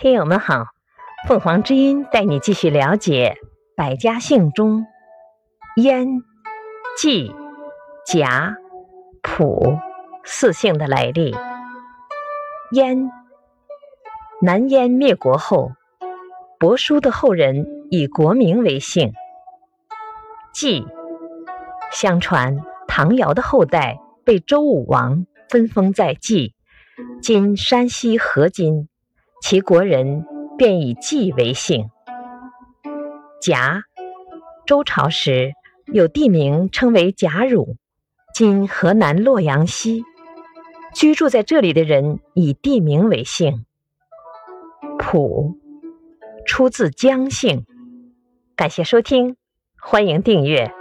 听友们好，凤凰之音带你继续了解百家姓中燕、季、贾、蒲四姓的来历。燕，南燕灭国后，伯叔的后人以国名为姓。季，相传唐尧的后代被周武王分封在季，今山西河津。其国人便以季为姓。贾，周朝时有地名称为贾汝，今河南洛阳西。居住在这里的人以地名为姓。蒲，出自姜姓。感谢收听，欢迎订阅。